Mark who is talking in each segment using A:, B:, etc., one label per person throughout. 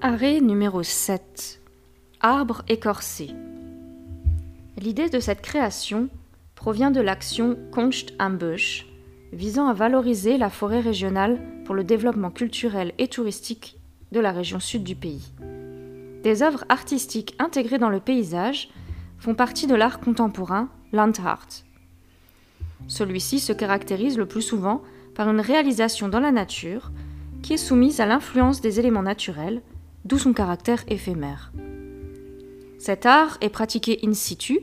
A: Arrêt numéro 7. Arbre écorcé. L'idée de cette création provient de l'action Kunst am Busch, visant à valoriser la forêt régionale pour le développement culturel et touristique de la région sud du pays. Des œuvres artistiques intégrées dans le paysage font partie de l'art contemporain Landart. Celui-ci se caractérise le plus souvent par une réalisation dans la nature qui est soumise à l'influence des éléments naturels, d'où son caractère éphémère. Cet art est pratiqué in situ,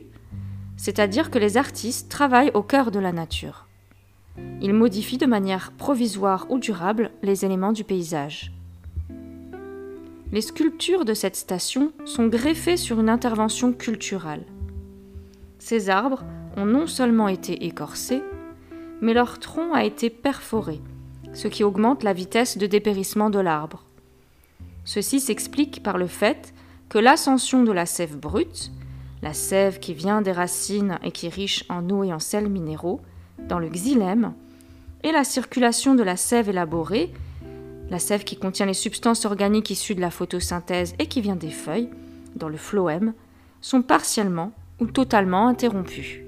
A: c'est-à-dire que les artistes travaillent au cœur de la nature. Ils modifient de manière provisoire ou durable les éléments du paysage. Les sculptures de cette station sont greffées sur une intervention culturelle. Ces arbres ont non seulement été écorcés, mais leur tronc a été perforé, ce qui augmente la vitesse de dépérissement de l'arbre. Ceci s'explique par le fait que l'ascension de la sève brute, la sève qui vient des racines et qui est riche en eau et en sels minéraux, dans le xylème, et la circulation de la sève élaborée, la sève qui contient les substances organiques issues de la photosynthèse et qui vient des feuilles, dans le phloème, sont partiellement ou totalement interrompues.